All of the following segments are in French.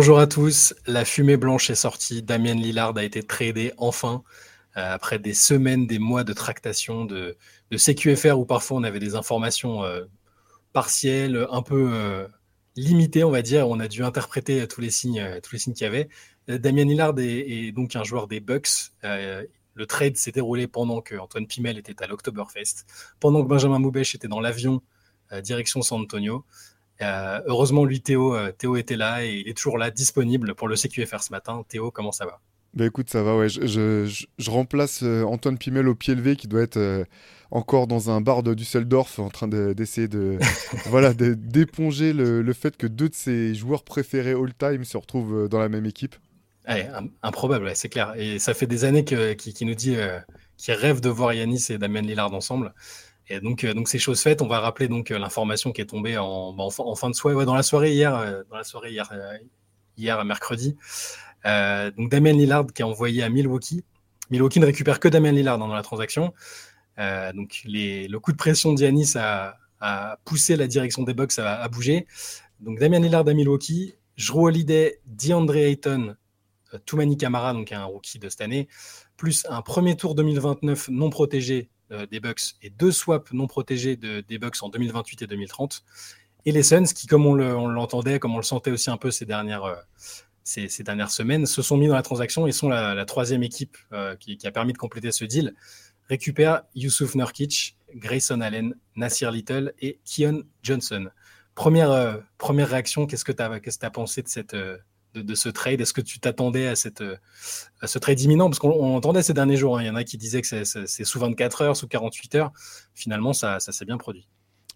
Bonjour à tous, la fumée blanche est sortie, Damien Lillard a été tradé enfin, euh, après des semaines, des mois de tractation de, CQFR où parfois on avait des informations euh, partielles, un peu euh, limitées on va dire, on a dû interpréter tous les signes tous les signes qu'il y avait. Damien Lillard est, donc un joueur des Bucks, le trade s'est déroulé pendant que Antoine Pimel était à l'Oktoberfest, pendant que Benjamin Moubèche était dans l'avion direction San Antonio. Euh, heureusement, lui, Théo, euh, Théo était là et il est toujours là, disponible pour le CQFR ce matin. Théo, comment ça va? Bah écoute, ça va, ouais. Je, je, je remplace euh, Antoine Pimel au pied levé qui doit être encore dans un bar de Düsseldorf en train d'essayer de, voilà, d'éponger le, le, fait que deux de ses joueurs préférés all-time se retrouvent dans la même équipe. Ouais, improbable, c'est clair. Et ça fait des années qu'il qui nous dit qu'il rêve de voir Yanis et Damien Lillard ensemble. Donc, euh, donc c'est chose faite. On va rappeler donc euh, l'information qui est tombée en, bah, fin de soirée, dans la soirée hier, euh, dans la soirée hier, hier mercredi. donc Damien Lillard qui est envoyé à Milwaukee. Milwaukee ne récupère que Damien Lillard dans la transaction. donc le coup de pression d'Yanis a, poussé la direction des Bucks à, bouger. Donc Damien Lillard à Milwaukee, Drew Holiday, DeAndre Ayton, Toumani Kamara, donc un rookie de cette année, plus un premier tour 2029 non protégé des Bucks et deux swaps non protégés de, des Bucks en 2028 et 2030. Et les Suns, qui, comme on l'entendait, comme on le sentait aussi un peu ces dernières, euh, ces, dernières semaines, se sont mis dans la transaction et sont la, troisième équipe euh, qui, a permis de compléter ce deal. Récupère Yusuf Nurkic, Grayson Allen, Nasir Little et Keon Johnson. Première, première réaction, qu'est-ce que tu as, as, pensé de cette, de, ce trade Est-ce que tu t'attendais à, cette, à ce trade imminent? Parce qu'on entendait ces derniers jours, hein. il y en a qui disaient que c'est sous 24 heures, sous 48 heures. Finalement, ça, ça s'est bien produit.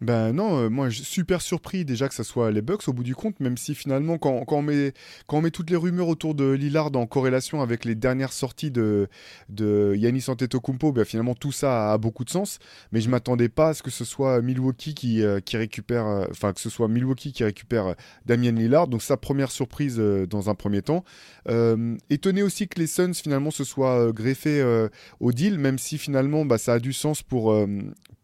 Ben non, euh, moi super surpris déjà que ça soit les Bucks au bout du compte, même si finalement quand, on, met, quand on met toutes les rumeurs autour de Lillard en corrélation avec les dernières sorties de, de Yanis Antetokounmpo, ben finalement tout ça a, beaucoup de sens. Mais je m'attendais pas à ce que ce soit Milwaukee qui, euh, qui récupère, euh, enfin que ce soit Milwaukee qui récupère Damien Lillard. Donc sa première surprise dans un premier temps. étonné aussi que les Suns finalement se soient greffés au deal, même si finalement bah, ça a du sens pour,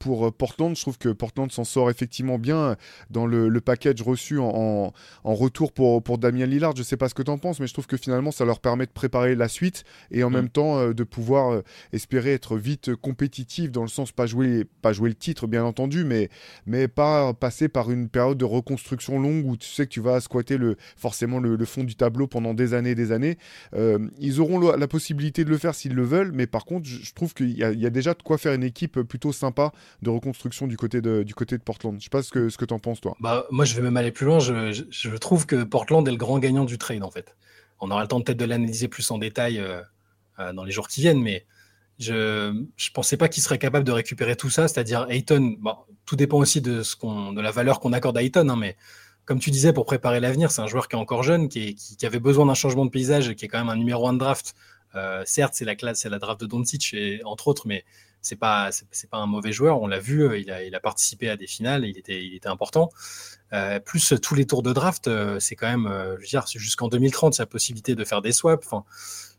pour Portland. Je trouve que Portland s'en sort effectivement bien dans le, package reçu en, retour pour, pour Damien Lillard. Je ne sais pas ce que tu en penses, mais je trouve que finalement, ça leur permet de préparer la suite et en mm. même temps euh, de pouvoir euh, espérer être vite compétitif dans le sens pas jouer, pas jouer le titre, bien entendu, mais, mais pas passer par une période de reconstruction longue où tu sais que tu vas squatter le, forcément le, fond du tableau pendant des années et des années. Euh, ils auront la possibilité de le faire s'ils le veulent, mais par contre, je, trouve qu'il y, y, a déjà de quoi faire une équipe plutôt sympa de reconstruction du côté de, du côté de Portland. Je sais pas ce que, ce que tu en penses, toi. Bah, moi, je vais même aller plus loin. Je, je, trouve que Portland est le grand gagnant du trade, en fait. On aura le temps peut-être de l'analyser plus en détail euh, euh, dans les jours qui viennent, mais je ne pensais pas qu'il serait capable de récupérer tout ça, c'est-à-dire Ayton. Bon, tout dépend aussi de, ce qu'on, de la valeur qu'on accorde à Ayton, hein, mais comme tu disais, pour préparer l'avenir, c'est un joueur qui est encore jeune, qui, qui, avait besoin d'un changement de paysage, qui est quand même un numéro 1 de draft. Euh, certes, c'est la classe, c'est la draft de Doncic, et, entre autres, mais c'est pas c'est pas un mauvais joueur. On l'a vu, euh, il a, il a, participé à des finales, il était il était important. Euh, plus tous les tours de draft, euh, c'est quand même, euh, je veux dire, jusqu'en 2030, il y a possibilité de faire des swaps. Enfin,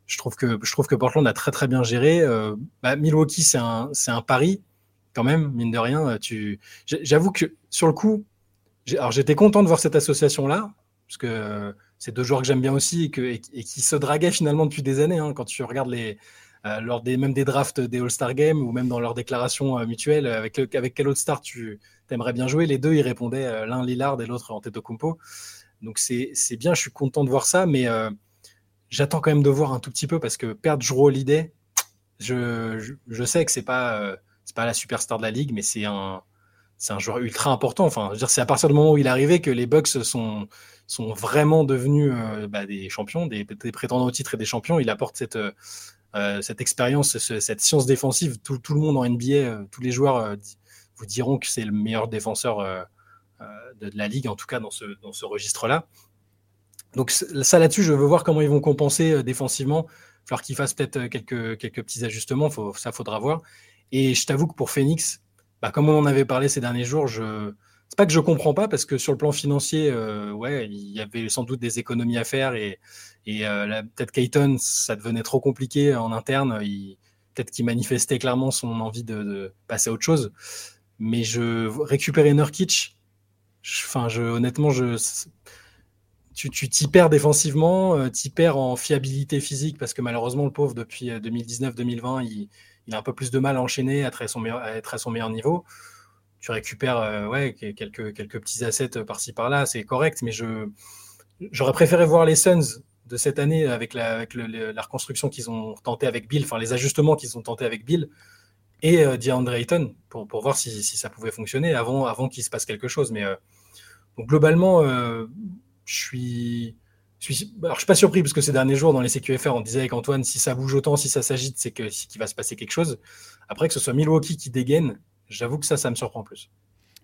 je trouve que je trouve que Portland a très très bien géré. Euh, bah, Milwaukee, c'est un c'est un pari quand même, mine de rien. Tu, j'avoue que sur le coup, alors j'étais content de voir cette association là, parce que c'est deux joueurs que j'aime bien aussi et, que, et, qui se draguaient finalement depuis des années. Hein, quand tu regardes les euh, lors des même des drafts des All-Star Games ou même dans leurs déclarations euh, mutuelles, avec, avec quel autre star tu aimerais bien jouer? Les deux, ils répondaient euh, l'un Lillard et l'autre Antetokounmpo. Donc c'est bien, je suis content de voir ça, mais j'attends quand même de voir un tout petit peu parce que perdre Drew Holiday, je, je, sais que c'est pas c'est pas la superstar de la ligue, mais c'est un c'est un joueur ultra important. Enfin, c'est à partir du moment où il est arrivé que les Bucks sont sont vraiment devenus bah, des champions, des, des, prétendants au titre et des champions. Il apporte cette euh, cette expérience, cette science défensive, tout, le monde en NBA, euh, tous les joueurs euh, vous diront que c'est le meilleur défenseur de, la ligue, en tout cas dans ce, dans ce registre-là. Donc ça là-dessus, je veux voir comment ils vont compenser défensivement. Il qu'ils fassent peut-être quelques, quelques petits ajustements, ça faudra voir. Et je t'avoue que pour Phoenix, bah, comme on en avait parlé ces derniers jours, je c'est pas que je comprends pas parce que sur le plan financier, ouais, il y avait sans doute des économies à faire et, euh, peut-être Kayton, ça devenait trop compliqué en interne. Peut-être qu'il manifestait clairement son envie de, passer à autre chose. Mais je récupérer Nurkic, enfin, honnêtement, tu t'y perds défensivement, tu t'y perds en fiabilité physique parce que malheureusement, le pauvre, depuis 2019-2020, il, a un peu plus de mal à enchaîner, à être à son meilleur niveau. Tu récupères ouais, quelques, quelques petits assets par-ci par-là, c'est correct, mais j'aurais préféré voir les Suns de cette année avec la, avec la reconstruction qu'ils ont tenté avec Bill, enfin les ajustements qu'ils ont tenté avec Bill et euh, DeAndre pour, pour voir si, si, ça pouvait fonctionner avant, avant qu'il se passe quelque chose. Mais euh, globalement, euh, je suis. Suis, alors, je suis pas surpris parce que ces derniers jours dans les CQFR, on disait avec Antoine, si ça bouge autant, si ça s'agite, c'est que qu'il va se passer quelque chose. Après que ce soit Milwaukee qui dégaine, j'avoue que ça, ça me surprend plus.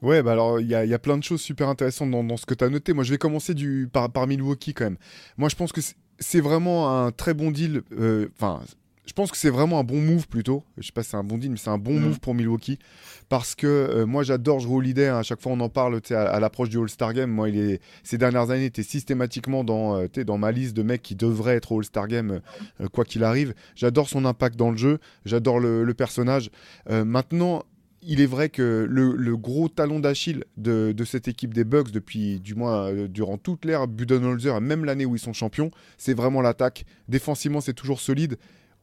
Ouais, bah alors il y, y, a plein de choses super intéressantes dans, dans ce que tu as noté. Moi, je vais commencer du, par, par Milwaukee quand même. Moi, je pense que c'est vraiment un très bon deal. Enfin, je pense que c'est vraiment un bon move plutôt. Je sais pas si c'est un bon deal, mais c'est un bon mhm. move pour Milwaukee. Parce que euh, moi, j'adore jouer Holiday. Hein. À chaque fois, on en parle à, à l'approche du All-Star Game. Moi, il est, ces dernières années, il était systématiquement dans, euh, dans ma liste de mecs qui devraient être au All-Star Game, euh, quoi qu'il arrive. J'adore son impact dans le jeu. J'adore le, personnage. maintenant, il est vrai que le, gros talon d'Achille de, cette équipe des Bucks depuis du moins durant toute l'ère Budenholzer, même l'année où ils sont champions, c'est vraiment l'attaque. Défensivement, c'est toujours solide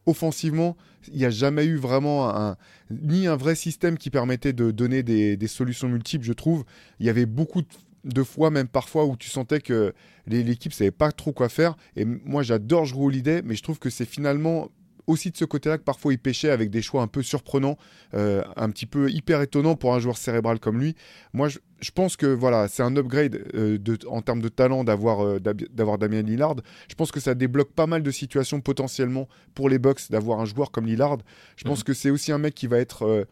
offensivement, il n'y a jamais eu vraiment ni un vrai système qui permettait de donner des, solutions multiples, je trouve. Il y avait beaucoup de, fois, même parfois, où tu sentais que l'équipe ne savait pas trop quoi faire. Et moi, j'adore jouer l'idée, mais je trouve que c'est finalement aussi de ce côté-là que parfois il pêchait avec des choix un peu surprenants, euh, un petit peu hyper étonnants pour un joueur cérébral comme lui. Moi, je, pense que voilà, c'est un upgrade euh, de, en termes de talent d'avoir euh, d'avoir Damien Lillard. Je pense que ça débloque pas mal de situations potentiellement pour les Bucks d'avoir un joueur comme Lillard. Je pense mhm. que c'est aussi un mec qui va être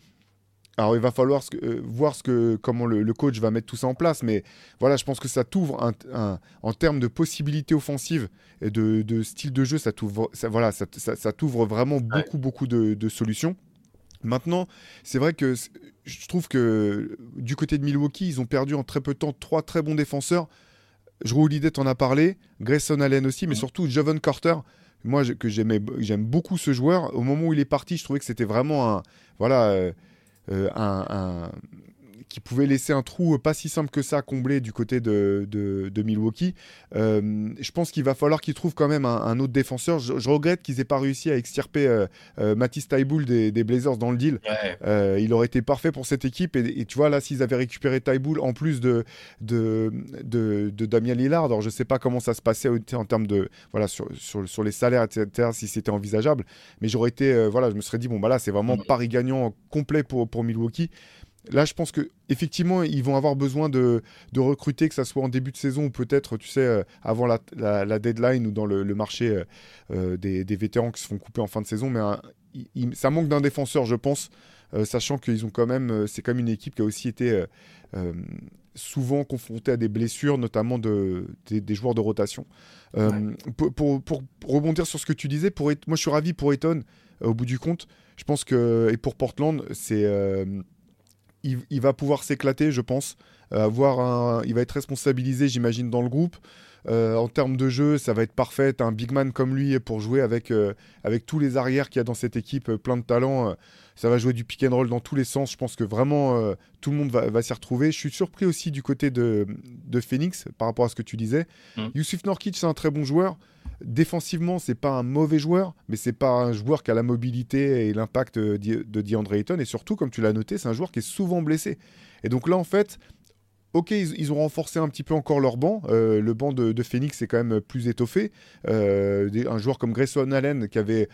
alors il va falloir euh, voir ce que, comment le, coach va mettre tout ça en place, mais voilà, je pense que ça t'ouvre en termes de possibilités offensives et de, style de jeu, ça t'ouvre voilà, ça, t'ouvre vraiment beaucoup, beaucoup de, solutions. Maintenant, c'est vrai que je trouve que du côté de Milwaukee, ils ont perdu en très peu de temps trois très bons défenseurs. Je l'idée t'en as parlé, Grayson Allen aussi, mais surtout Jovan Carter. Moi, que j'aime beaucoup ce joueur. Au moment où il est parti, je trouvais que c'était vraiment un, voilà, euh, euh, un, qui pouvait laisser un trou pas si simple que ça à combler du côté de, de, Milwaukee. Euh, je pense qu'il va falloir qu'ils trouvent quand même un, autre défenseur. Je, regrette qu'ils aient pas réussi à extirper euh, euh Mathis Taiboul des, des, Blazers dans le deal. Euh, il aurait été parfait pour cette équipe. Et, tu vois, là, s'ils avaient récupéré Taiboul en plus de, de, de, Damien Lillard, alors je sais pas comment ça se passait en termes de. Voilà, sur, sur, sur les salaires, etc., si c'était envisageable. Mais j'aurais été. voilà, je me serais dit, bon, bah là, c'est vraiment mm. pari gagnant complet pour, pour Milwaukee. Là, je pense que effectivement, ils vont avoir besoin de, recruter, que ce soit en début de saison ou peut-être, tu sais, euh, avant la, deadline ou dans le, marché euh, euh, des, vétérans qui se font couper en fin de saison. Mais ça manque d'un défenseur, je pense, sachant qu'ils ont quand même, c'est quand même une équipe qui a aussi été souvent confrontée à des blessures, notamment de, des, joueurs de rotation. Pour, rebondir sur ce que tu disais, pour, moi, je suis ravi pour Eton. au bout du compte, je pense que et pour Portland, c'est il, va pouvoir s'éclater, je pense. Euh, il va être responsabilisé, j'imagine, dans le groupe. Euh, en termes de jeu, ça va être parfait. Un big man comme lui pour jouer avec, euh, avec tous les arrières qu'il y a dans cette équipe, plein de talent. Ça va jouer du pick and roll dans tous les sens. Je pense que vraiment tout le monde va, s'y retrouver. Je suis surpris aussi du côté de, de Phoenix par rapport à ce que tu disais. Mmh. Yusuf Norkic, c'est un très bon joueur. Défensivement, c'est pas un mauvais joueur, mais c'est pas un joueur qui a la mobilité et l'impact de DeAndre Ayton. Et surtout, comme tu l'as noté, c'est un joueur qui est souvent blessé. Et donc là, en fait, ok, ils, ont renforcé un petit peu encore leur banc. Euh, le banc de, Phoenix est quand même plus étoffé. Euh, un joueur comme Grayson Allen qui avait.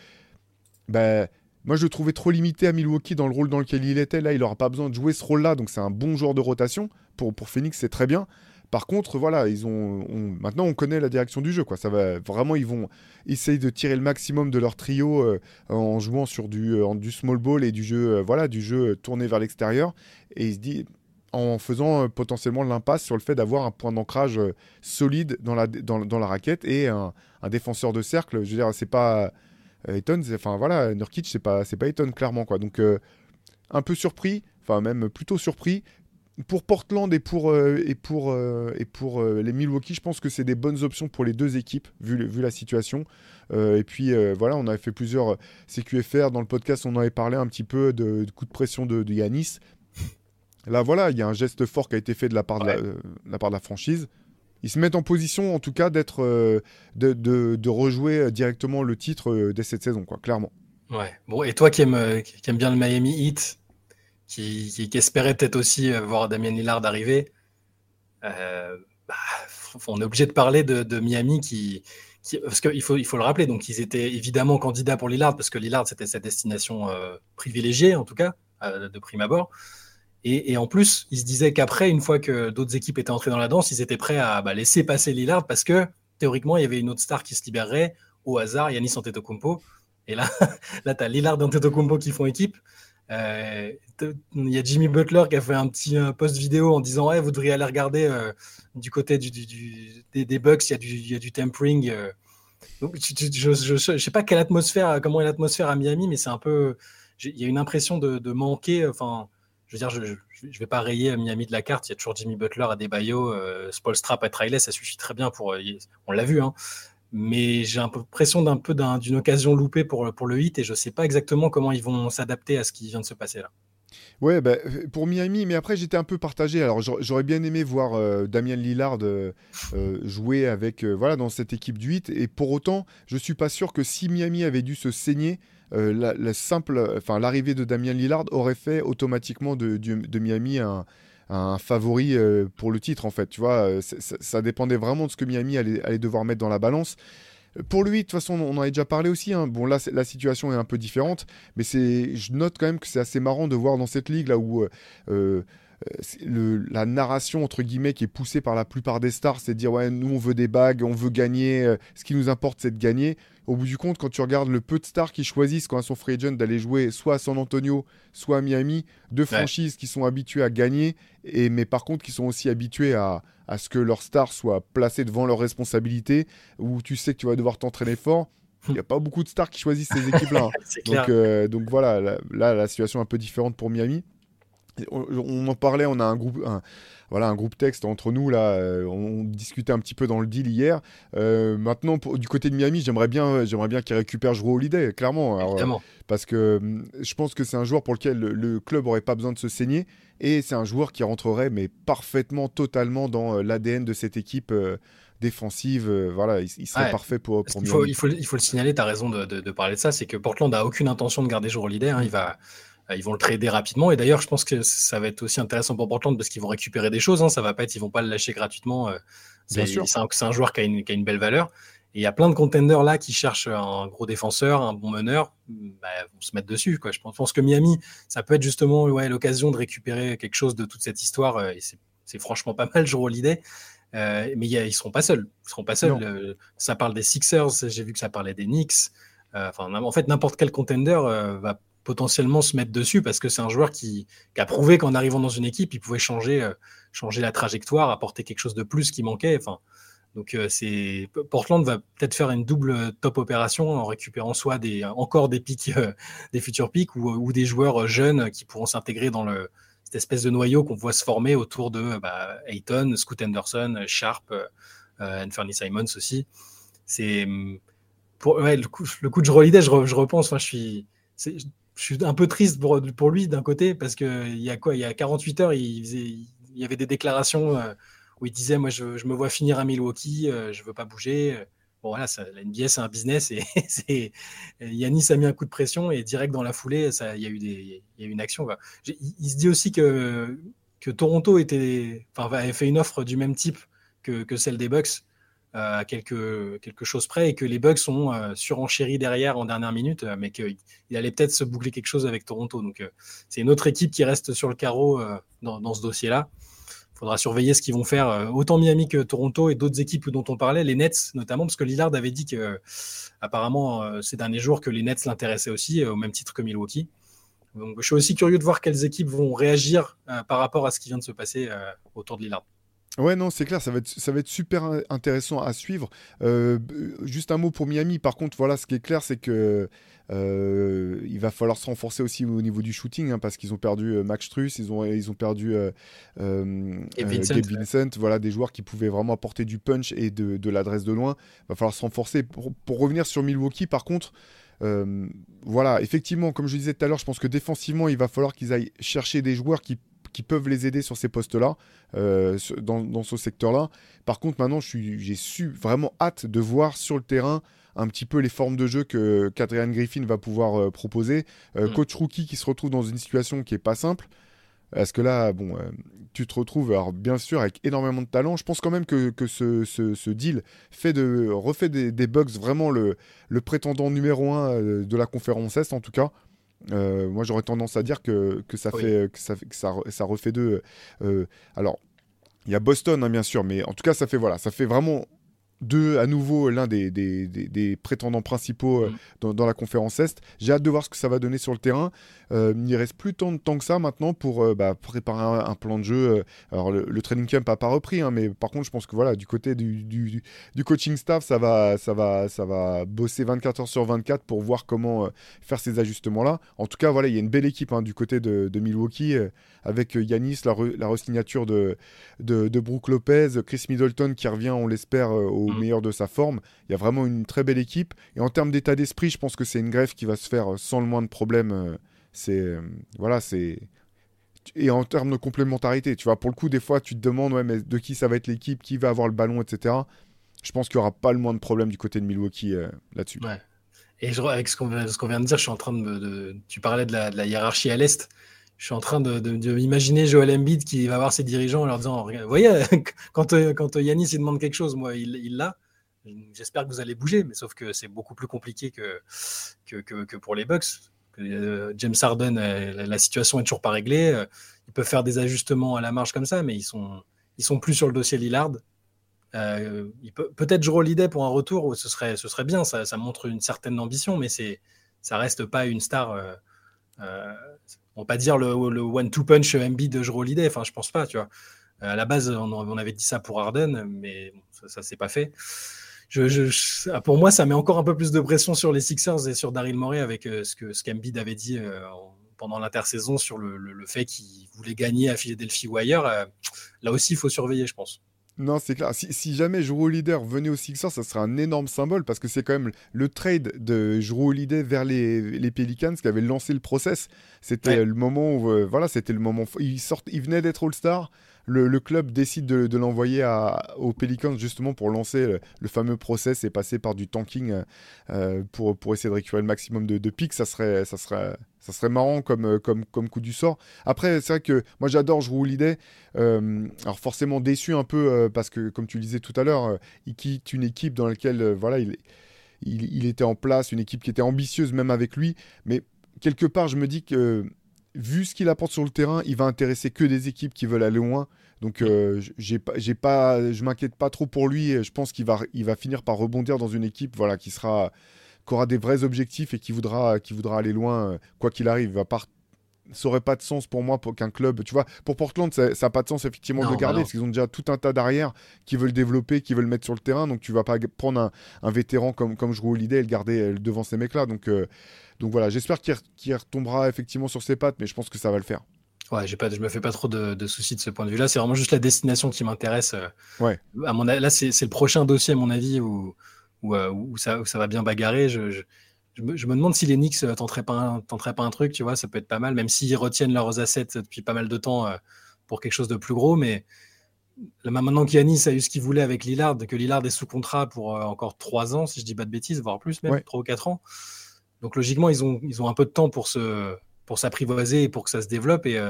Ben, moi, je le trouvais trop limité à Milwaukee dans le rôle dans lequel il était. Là, il n'aura pas besoin de jouer ce rôle-là, donc c'est un bon joueur de rotation. Pour, Phoenix, c'est très bien. Par contre, voilà, ils ont, maintenant on connaît la direction du jeu. Quoi. Ça va vraiment, ils vont essayer de tirer le maximum de leur trio euh, en jouant sur du, euh, du small ball et du jeu, euh, voilà, du jeu tourné vers l'extérieur. Et ils se disent, en faisant potentiellement l'impasse sur le fait d'avoir un point d'ancrage solide dans la, dans, dans, la raquette et un, défenseur de cercle. Je veux dire, c'est pas Eton, enfin voilà, Nurkic, c'est pas, c'est pas Eton clairement quoi. Donc un peu surpris, enfin même plutôt surpris pour Portland et pour, euh, et pour, euh, et pour euh, les Milwaukee, je pense que c'est des bonnes options pour les deux équipes, vu, vu la situation. et puis voilà, on avait fait plusieurs CQFR dans le podcast, on avait parlé un petit peu de, coup de pression de, Yanis. Là, voilà, il y a un geste fort qui a été fait de la part, de, la, part de la franchise. Ils se mettent en position, en tout cas, d'être, euh, de, rejouer directement le titre dès cette saison, quoi, clairement. Ouais. Bon, et toi qui aimes, qui aime bien le Miami Heat, qui, espérait peut-être aussi voir Damien Lillard arriver, bah, on est obligé de parler de, Miami qui, parce qu'il faut, il faut le rappeler, donc ils étaient évidemment candidats pour Lillard, parce que Lillard, c'était sa destination euh, privilégiée, en tout cas, euh, de prime abord. Et, en plus, ils se disaient qu'après, une fois que d'autres équipes étaient entrées dans la danse, ils étaient prêts à bah, laisser passer Lillard, parce que théoriquement, il y avait une autre star qui se libérerait au hasard, Yannis Antetokounmpo. Et là, là tu as Lillard et Antetokounmpo qui font équipe. Euh, il y a Jimmy Butler qui a fait un petit post vidéo en disant ouais, vous devriez aller regarder du côté du, des, Bucks, il y a du, il y a du tempering. Donc, je ne sais pas quelle atmosphère, comment est l'atmosphère à Miami, mais c'est un peu. Il y a une impression de, manquer. Enfin, je veux dire, je ne vais pas rayer Miami de la carte. Il y a toujours Jimmy Butler à des euh, Spolstra à Riley, ça suffit très bien pour. On l'a vu, hein. Mais j'ai l'impression d'un peu d'une occasion loupée pour, pour le hit et je ne sais pas exactement comment ils vont s'adapter à ce qui vient de se passer là. Ouais, bah, pour Miami, mais après j'étais un peu partagé. Alors j'aurais bien aimé voir euh, Damien Lillard euh, euh, jouer avec voilà dans cette équipe du 8 et pour autant, je suis pas sûr que si Miami avait dû se saigner, la, simple, enfin l'arrivée de Damien Lillard aurait fait automatiquement de, Miami un, favori pour le titre en fait. Tu vois, ça, dépendait vraiment de ce que Miami allait, allait devoir mettre dans la balance. Pour lui, de toute façon, on en a déjà parlé aussi. Hein. Bon, là, la situation est un peu différente, mais je note quand même que c'est assez marrant de voir dans cette ligue là où euh, euh, la narration entre guillemets qui est poussée par la plupart des stars, c'est de dire ouais, nous on veut des bagues, on veut gagner. Euh, ce qui nous importe, c'est de gagner au bout du compte, quand tu regardes le peu de stars qui choisissent quand elles sont free agent d'aller jouer soit à San Antonio, soit à Miami, deux franchises qui sont habituées à gagner, et, mais par contre qui sont aussi habituées à, à ce que leurs stars soient placées devant leurs responsabilités, où tu sais que tu vas devoir t'entraîner fort. Il n'y a pas beaucoup de stars qui choisissent ces équipes-là. Hein. donc, euh, donc voilà, là, la situation est un peu différente pour Miami. On, en parlait, on a un groupe, voilà, un groupe texte entre nous là. Euh, on, discutait un petit peu dans le deal hier. Euh, maintenant, du côté de Miami, j'aimerais bien, j'aimerais bien qu'il récupère Jrue Holiday, clairement. Parce que je pense que c'est un joueur pour lequel le, club aurait pas besoin de se saigner et c'est un joueur qui rentrerait mais parfaitement, totalement dans euh, l'ADN de cette équipe défensive. voilà, il, serait parfait pour, pour il, faut, il, faut, il, faut, le signaler, tu as raison de, de, parler de ça, c'est que Portland n'a aucune intention de garder Jrue Holiday. Hein, il va euh, ils vont le trader rapidement. Et d'ailleurs, je pense que ça va être aussi intéressant pour Portland parce qu'ils vont récupérer des choses. Hein. Ça va pas être, ils vont pas le lâcher gratuitement. Euh. C'est un, un, joueur qui a, une, qui a, une, belle valeur. Et il y a plein de contenders là qui cherchent un gros défenseur, un bon meneur, bah, vont se mettre dessus. Quoi. Je pense, que Miami, ça peut être justement ouais, l'occasion de récupérer quelque chose de toute cette histoire. Euh, et c'est franchement pas mal, je l'idée. Euh, mais y a, ils seront pas seuls. Ils seront pas seuls. ça parle des Sixers. J'ai vu que ça parlait des Knicks. Enfin, en fait, n'importe quel contender va potentiellement se mettre dessus parce que c'est un joueur qui, a prouvé qu'en arrivant dans une équipe, il pouvait changer, euh, changer la trajectoire, apporter quelque chose de plus qui manquait. Enfin, donc euh, c'est Portland va peut-être faire une double top opération en récupérant soit des, encore des pics, euh, des futurs pics ou, des joueurs jeunes qui pourront s'intégrer dans le, cette espèce de noyau qu'on voit se former autour de bah, Ayton, Scoot Anderson, Sharp, Anthony Simons aussi. C'est pour le, coup, le coup de Holiday, je, je repense, moi, je suis je suis un peu triste pour, lui d'un côté parce que il y a quoi il y a 48 heures il, y avait des déclarations euh, où il disait moi je, me vois finir à Milwaukee euh, je veux pas bouger. Bon voilà ça, la NBA c'est un business et c'est Yanis a mis un coup de pression et direct dans la foulée il y a eu une action il, se dit aussi que Toronto avait fait une offre du même type que, celle des Bucks à quelque, quelque chose près et que les Bucks sont euh, surenchéris derrière en dernière minute, euh, mais qu'il allait peut-être se boucler quelque chose avec Toronto. Donc c'est une autre équipe qui reste sur le carreau dans, ce dossier-là. Il faudra surveiller ce qu'ils vont faire, autant Miami que Toronto et d'autres équipes dont on parlait, les Nets notamment, parce que Lillard avait dit que apparemment ces derniers jours que les Nets l'intéressaient aussi, au même titre que Milwaukee. Donc je suis aussi curieux de voir quelles équipes vont réagir par rapport à ce qui vient de se passer autour de Lillard. Ouais, non, c'est clair, ça va, être, ça va être super intéressant à suivre. Euh, juste un mot pour Miami, par contre, voilà, ce qui est clair, c'est que euh, il va falloir se renforcer aussi au niveau du shooting, hein, parce qu'ils ont perdu euh, Max Truss, ils ont, ils ont perdu Vincent, Vincent, voilà, des joueurs qui pouvaient vraiment apporter du punch et de, de l'adresse de loin. Il va falloir se renforcer. Pour, pour, revenir sur Milwaukee, par contre, voilà, effectivement, comme je disais tout à l'heure, je pense que défensivement, il va falloir qu'ils aillent chercher des joueurs qui qui peuvent les aider sur ces postes-là, dans, dans, ce secteur-là. Par contre, maintenant, j'ai su vraiment hâte de voir sur le terrain un petit peu les formes de jeu que qu'Adrian Griffin va pouvoir proposer. Mm. Coach rookie qui se retrouve dans une situation qui est pas simple. Est-ce que là, bon, tu te retrouves, alors bien sûr, avec énormément de talent. Je pense quand même que, que ce, ce, deal fait de, refait des, des Bucks vraiment le, le, prétendant numéro un euh, de la conférence Est, en tout cas. Euh, moi, j'aurais tendance à dire que, que ça, fait, que, ça, que ça, ça refait deux. Euh, alors, il y a Boston, hein, bien sûr, mais en tout cas, ça fait, voilà, ça fait vraiment de à nouveau l'un des, des, des, prétendants principaux euh, mm. dans, la conférence Est. J'ai hâte de voir ce que ça va donner sur le terrain. Euh, il ne reste plus tant de temps que ça maintenant pour euh, bah, préparer un, plan de jeu. Alors le, training camp n'a pas repris, hein, mais par contre je pense que voilà du côté du, du, du, coaching staff, ça va, ça, va, ça va bosser 24 heures sur 24 pour voir comment faire ces ajustements-là. En tout cas, voilà, il y a une belle équipe hein, du côté de, de Milwaukee avec Yanis, la, la re-signature de, de, de Brooke Lopez, Chris Middleton qui revient, on l'espère, au au mm. meilleur de sa forme. Il y a vraiment une très belle équipe. Et en termes d'état d'esprit, je pense que c'est une greffe qui va se faire euh, sans le moins de problèmes. Euh, c'est euh, voilà, c'est et en termes de complémentarité, tu vois, pour le coup, des fois, tu te demandes, ouais, mais de qui ça va être l'équipe, qui va avoir le ballon, etc. Je pense qu'il n'y aura pas le moins de problèmes du côté de Milwaukee là-dessus. Ouais. Et je, avec ce qu'on vient de dire, je suis en train de. tu parlais de la, de la hiérarchie à l'Est je suis en train de, de, Joel Embiid qui va voir ses dirigeants en leur disant Vous voyez, quand, quand Yanis il demande quelque chose, moi, il l'a. J'espère que vous allez bouger, mais sauf que c'est beaucoup plus compliqué que, pour les Bucks. Euh, James Harden, euh, la situation est toujours pas réglée. Euh, ils peuvent faire des ajustements à la marge comme ça, mais ils sont, sont plus sur le dossier Lillard. Euh, peut, peut-être Jero pour un retour, ce serait, bien. Ça, montre une certaine ambition, mais c'est, ça reste pas une star. Euh, on va pas dire le, one-two punch MB de Jero Holiday, enfin je pense pas, tu vois. Euh, à la base, on, avait dit ça pour Arden, mais ça, ne s'est pas fait. Pour moi, ça met encore un peu plus de pression sur les Sixers et sur Daryl Morey avec euh, ce que ce qu'Embiid avait dit euh, pendant l'intersaison sur le, fait qu'il voulait gagner à Philadelphie ou ailleurs. là aussi, il faut surveiller, je pense. Non, c'est clair. Si, jamais Jrue Leader venait aux Sixers, ça serait un énorme symbole parce que c'est quand même le trade de Jrue Leader vers les, les, Pelicans qui avait lancé le process. C'était le moment où, euh, voilà, c'était le moment. Il, sort, il venait d'être All-Star. Le, club décide de, l'envoyer aux Pelicans justement pour lancer le, fameux process et passer par du tanking euh, pour, pour essayer de récupérer le maximum de, de. Ça serait, ça serait ça serait marrant comme, euh, comme, comme coup du sort. Après, c'est vrai que moi j'adore je l'idée. Euh, alors forcément déçu un peu euh, parce que, comme tu le disais tout à l'heure, il quitte une équipe dans laquelle voilà, il, il, était en place, une équipe qui était ambitieuse même avec lui. Mais quelque part, je me dis que vu ce qu'il apporte sur le terrain, il va intéresser que des équipes qui veulent aller loin. Donc j'ai pas, pas, je m'inquiète pas trop pour lui. Je pense qu'il va, il va finir par rebondir dans une équipe voilà, qui sera qui aura des vrais objectifs et qui voudra, qui voudra aller loin, euh, quoi qu'il arrive. Va pas ça aurait pas de sens pour moi pour qu'un club, tu vois, pour Portland, ça n'a pas de sens effectivement de le garder parce qu'ils ont déjà tout un tas d'arrières qui veulent développer, qui veulent mettre sur le terrain. Donc tu vas pas prendre un, vétéran comme, comme je au l'idée et le garder euh, devant ces mecs-là. Donc, euh, donc voilà, j'espère qu'il retombera effectivement sur ses pattes, mais je pense que ça va le faire. Ouais, j'ai pas, je me fais pas trop de, soucis de ce point de vue-là. C'est vraiment juste la destination qui m'intéresse. Ouais. À mon, là, c'est le prochain dossier, à mon avis, où, euh, où, ça, ça, va bien bagarrer. Je, je, me, demande si les Knicks euh, tenteraient pas, un, pas un truc, tu vois, ça peut être pas mal, même s'ils retiennent leurs assets depuis pas mal de temps euh, pour quelque chose de plus gros. Mais là, maintenant qu'Yanis a eu ce qu'il voulait avec Lillard, que Lillard est sous contrat pour encore 3 ans, si je dis pas de bêtises, voire plus, même 3 ou 4 ans. Donc logiquement, ils ont, ils ont un peu de temps pour se pour s'apprivoiser et pour que ça se développe. Et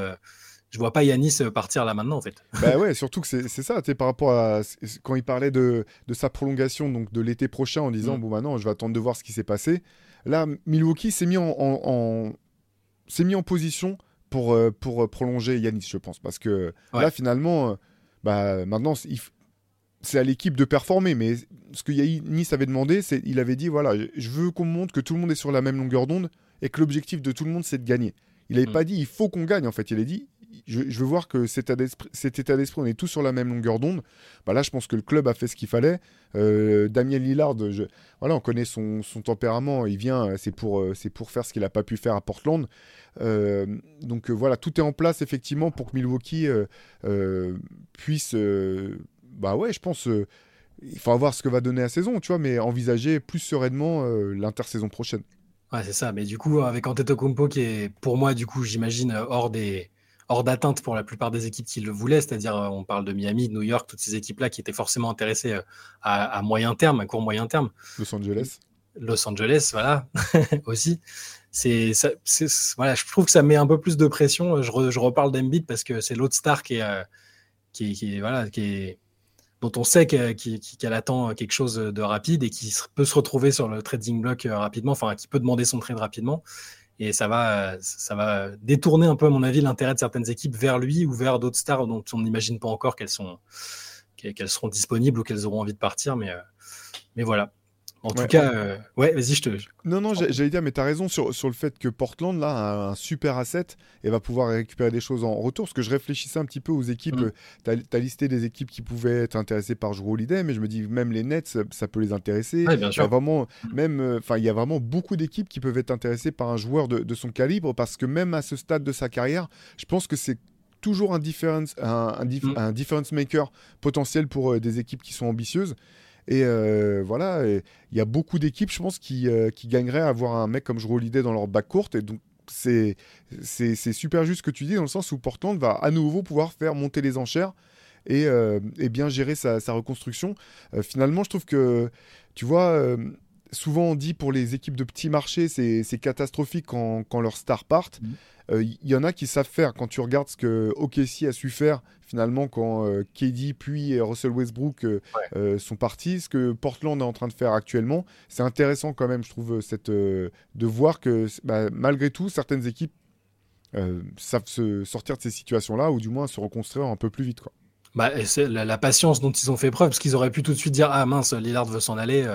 je vois pas Yanis partir là maintenant en fait. Bah ouais, surtout que c'est ça, tu par rapport à quand il parlait de, de sa prolongation donc de l'été prochain en disant mm. bon maintenant je vais attendre de voir ce qui s'est passé. Là, Milwaukee s'est mis en, en, s'est mis en position pour, euh, pour euh, prolonger Yanis, je pense, parce que là finalement, euh, bah maintenant c'est à l'équipe de performer, mais ce que Yanis avait demandé, c'est il avait dit voilà, je veux qu'on montre que tout le monde est sur la même longueur d'onde et que l'objectif de tout le monde c'est de gagner. Il n'avait mm. pas dit il faut qu'on gagne en fait, il a dit je, veux voir que cet état d'esprit, on est tous sur la même longueur d'onde. Bah là, je pense que le club a fait ce qu'il fallait. Euh, Damien Lillard, voilà, on connaît son, tempérament. Il vient, c'est pour, euh, pour faire ce qu'il n'a pas pu faire à Portland. Euh, donc voilà, tout est en place effectivement pour que Milwaukee puisse, bah ouais, je pense. il faut voir ce que va donner la saison, tu vois, mais envisager plus sereinement l'intersaison prochaine. Ouais, c'est ça. Mais du coup, avec Antetokounmpo qui est, pour moi, du coup, j'imagine hors des hors d'atteinte pour la plupart des équipes qui le voulaient, c'est-à-dire on parle de Miami, de New York, toutes ces équipes-là qui étaient forcément intéressées à, moyen terme, à court moyen terme. Los Angeles. Los Angeles, voilà, aussi. C'est, voilà, je trouve que ça met un peu plus de pression. Je, reparle d'Embiid parce que c'est l'autre star qui est, qui, voilà, qui est, dont on sait qu'elle attend quelque chose de rapide et qui peut se retrouver sur le trading block euh, rapidement, enfin qui peut demander son trade rapidement. Et ça va, ça va détourner un peu, à mon avis, l'intérêt de certaines équipes vers lui ou vers d'autres stars dont on n'imagine pas encore qu'elles sont qu'elles seront disponibles ou qu'elles auront envie de partir. Mais, euh, mais voilà. En tout cas, euh, ouais, vas-y, je te. Non, non, j'allais dire, mais tu as raison sur, sur, le fait que Portland, là, a un super asset et va pouvoir récupérer des choses en retour. Parce que je réfléchissais un petit peu aux équipes. Mm. Tu as, listé des équipes qui pouvaient être intéressées par Drew Holiday, mais je me dis, même les Nets, ça, peut les intéresser. bien sûr. Il y a vraiment, même, euh, enfin, il y a vraiment beaucoup d'équipes qui peuvent être intéressées par un joueur de, de son calibre parce que même à ce stade de sa carrière, je pense que c'est toujours un difference, un, mm. un, difference maker potentiel pour euh, des équipes qui sont ambitieuses. Et euh, voilà, il y a beaucoup d'équipes, je pense, qui, euh, gagneraient à avoir un mec comme Jero dans leur bac courte. Et donc, c'est super juste ce que tu dis, dans le sens où Portland va à nouveau pouvoir faire monter les enchères et, euh, bien gérer sa reconstruction. finalement, je trouve que, tu vois, souvent on dit pour les équipes de petits marchés, c'est catastrophique quand, quand leurs stars partent. Mmh. Il euh, y en a qui savent faire. Quand tu regardes ce que OKC a su faire finalement quand euh, KD puis Russell Westbrook euh, sont partis, ce que Portland est en train de faire actuellement, c'est intéressant quand même, je trouve, cette, de voir que bah, malgré tout, certaines équipes savent se sortir de ces situations-là ou du moins se reconstruire un peu plus vite. Quoi. Bah, la, la, patience dont ils ont fait preuve, parce qu'ils auraient pu tout de suite dire Ah mince, Lillard veut s'en aller.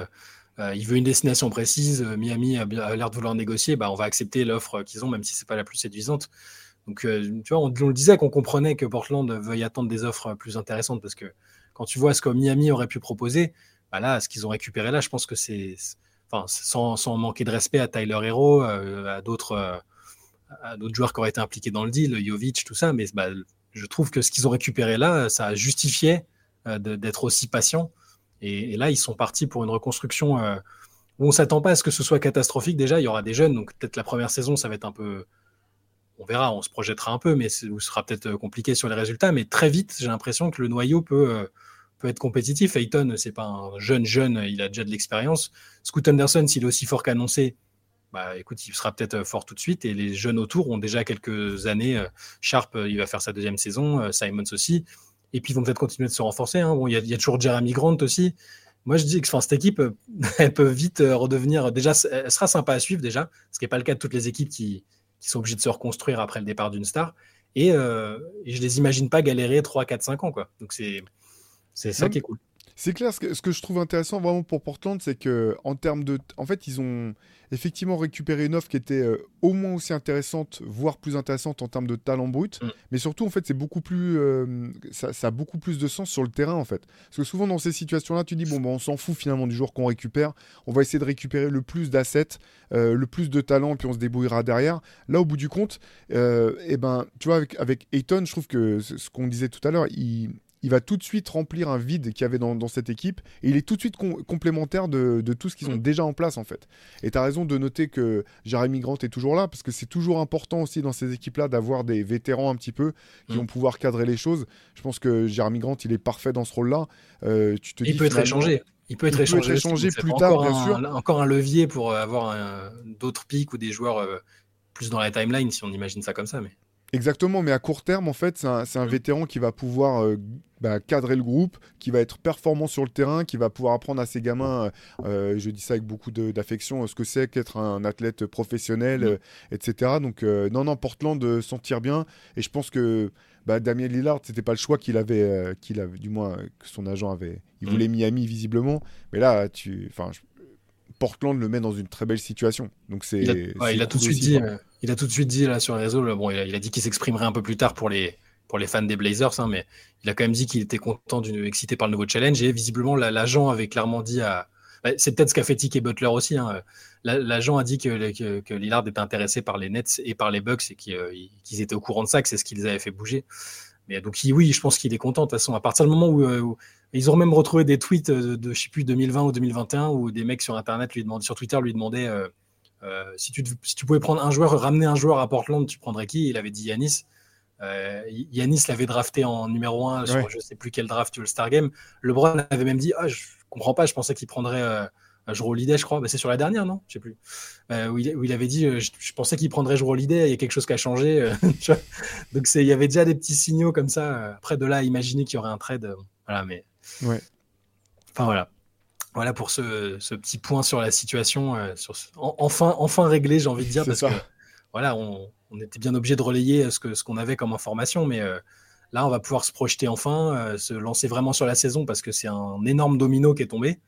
Euh, il veut une destination précise. Euh, Miami a, l'air de vouloir négocier. Bah, on va accepter l'offre qu'ils ont, même si c'est pas la plus séduisante. Donc, euh, tu vois, on, le disait qu'on comprenait que Portland veuille attendre des offres plus intéressantes parce que quand tu vois ce que Miami aurait pu proposer, bah là, ce qu'ils ont récupéré là, je pense que c'est, enfin, sans, manquer de respect à Tyler Hero, à d'autres, à d'autres joueurs qui auraient été impliqués dans le deal, Jovic, tout ça, mais bah, je trouve que ce qu'ils ont récupéré là, ça justifiait d'être aussi patient et, là, ils sont partis pour une reconstruction euh, où on s'attend pas à ce que ce soit catastrophique. Déjà, il y aura des jeunes, donc peut-être la première saison, ça va être un peu. On verra, on se projettera un peu, mais ce sera peut-être euh, compliqué sur les résultats. Mais très vite, j'ai l'impression que le noyau peut, euh, peut être compétitif. Ayton, c'est pas un jeune jeune, il a déjà de l'expérience. Scoot Anderson, s'il est aussi fort qu'annoncé, bah écoute, il sera peut-être fort tout de suite. Et les jeunes autour ont déjà quelques années. Sharp, il va faire sa deuxième saison. Simons aussi. Et puis, ils vont peut-être continuer de se renforcer. Hein. Bon, il y, a toujours Jeremy Grant aussi. Moi, je dis que enfin, cette équipe, elle peut vite euh, redevenir. Déjà, elle sera sympa à suivre, déjà, ce qui n'est pas le cas de toutes les équipes qui, qui, sont obligées de se reconstruire après le départ d'une star. Et, euh, et je les imagine pas galérer 3, 4, 5 ans. Quoi. Donc, c'est ça qui est cool. C'est clair, ce que, ce que, je trouve intéressant vraiment pour Portland, c'est que en termes de. En fait, ils ont effectivement récupéré une offre qui était euh, au moins aussi intéressante, voire plus intéressante en termes de talent brut. Mm. Mais surtout, en fait, c'est beaucoup plus. Euh, ça, a beaucoup plus de sens sur le terrain, en fait. Parce que souvent, dans ces situations-là, tu dis, bon, bah, on s'en fout finalement du joueur qu'on récupère. On va essayer de récupérer le plus d'assets, euh, le plus de talent, puis on se débrouillera derrière. Là, au bout du compte, et eh ben, tu vois, avec, avec Ayton, je trouve que ce qu'on disait tout à l'heure, il il va tout de suite remplir un vide qu'il y avait dans, cette équipe. Et il est tout de suite complémentaire de, tout ce qu'ils ont mm. déjà en place, en fait. Et tu as raison de noter que Jeremy Grant est toujours là, parce que c'est toujours important aussi dans ces équipes-là d'avoir des vétérans un petit peu qui mm. vont pouvoir cadrer les choses. Je pense que Jeremy Grant, il est parfait dans ce rôle-là. Euh, tu te il peut être échangé. Il peut être échangé, plus tard, bien sûr. encore un levier pour avoir d'autres pics ou des joueurs euh, plus dans la timeline, si on imagine ça comme ça. Mais... Exactement, mais à court terme, en fait, c'est un, mm. vétéran qui va pouvoir euh, bah, cadrer le groupe, qui va être performant sur le terrain, qui va pouvoir apprendre à ses gamins, euh, euh, je dis ça avec beaucoup d'affection, ce que c'est qu'être un athlète professionnel, euh, etc. Donc non, non, Portland s'en tire bien. Et je pense que bah, Damien Lillard, c'était pas le choix qu'il avait, qu'il avait, du moins que son agent avait. Il voulait mm. Miami visiblement, mais là, tu, enfin, Portland le met dans une très belle situation. Donc c'est. Il, a, tout de suite dit. il a tout de suite dit là sur les réseaux. Bon, il a dit qu'il s'exprimerait un peu plus tard pour les pour les fans des Blazers, hein, mais il a quand même dit qu'il était content, excité par le nouveau challenge. Et visiblement, l'agent avait clairement dit à. Bah, c'est peut-être ce qu'a fait Tick et Butler aussi. Hein. L'agent a dit que, que, Lillard était intéressé par les Nets et par les Bucks et qu'ils étaient au courant de ça, que c'est ce qui les avait fait bouger. Mais donc, oui, je pense qu'il est content. De toute façon, à partir du moment où, euh, ils ont même retrouvé des tweets de, de, je sais plus, 2020 ou 2021 où des mecs sur Internet lui demandaient, sur Twitter lui demandaient euh, euh, si, tu, si tu pouvais prendre un joueur, ramener un joueur à Portland, tu prendrais qui? Il avait dit Yanis. Yanis l'avait drafté en numéro 1 sur je sais plus quel draft du All-Star Game. LeBron avait même dit ah, Je comprends pas, je pensais qu'il prendrait Holiday, je crois. Bah, c'est sur la dernière, non? Je sais plus. où, il, avait dit je, pensais qu'il prendrait jour Holiday, il y a quelque chose qui a changé. Donc il y avait déjà des petits signaux comme ça. Après, de là à imaginer qu'il y aurait un trade. voilà, mais. Ouais. Enfin, voilà. Voilà pour ce, petit point sur la situation. sur enfin, enfin réglé, j'ai envie de dire, parce que voilà, on, on était bien obligé de relayer ce qu'on ce qu'on avait comme information, mais euh, là, on va pouvoir se projeter enfin, euh, se lancer vraiment sur la saison parce que c'est un énorme domino qui est tombé.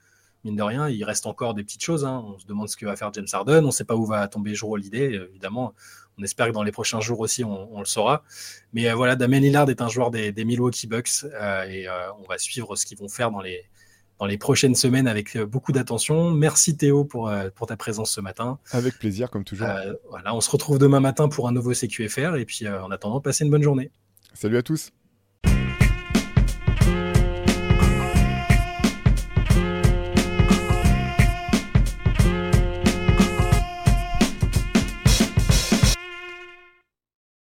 Mine de rien, il reste encore des petites choses. Hein. On se demande ce que va faire James Harden. On ne sait pas où va tomber Joe Holiday, évidemment. On espère que dans les prochains jours aussi, on, le saura. Mais euh, voilà, Damien Lillard est un joueur des, des Milwaukee Bucks et on va suivre ce qu'ils vont faire dans les, dans les prochaines semaines avec euh, beaucoup d'attention. Merci Théo pour, euh, pour ta présence ce matin. Avec plaisir, comme toujours. Euh, voilà, on se retrouve demain matin pour un nouveau CQFR et puis en attendant, passez une bonne journée. Salut à tous.